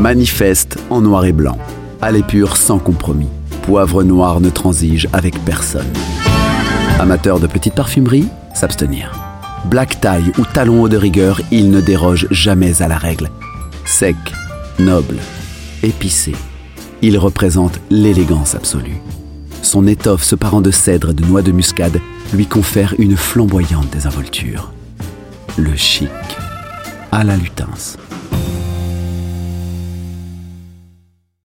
Manifeste en noir et blanc. Allez pur sans compromis. Poivre noir ne transige avec personne. Amateur de petite parfumerie, s'abstenir. Black tie ou talon haut de rigueur, il ne déroge jamais à la règle. Sec, noble, épicé, il représente l'élégance absolue. Son étoffe se parant de cèdre et de noix de muscade lui confère une flamboyante désinvolture. Le chic à la lutense.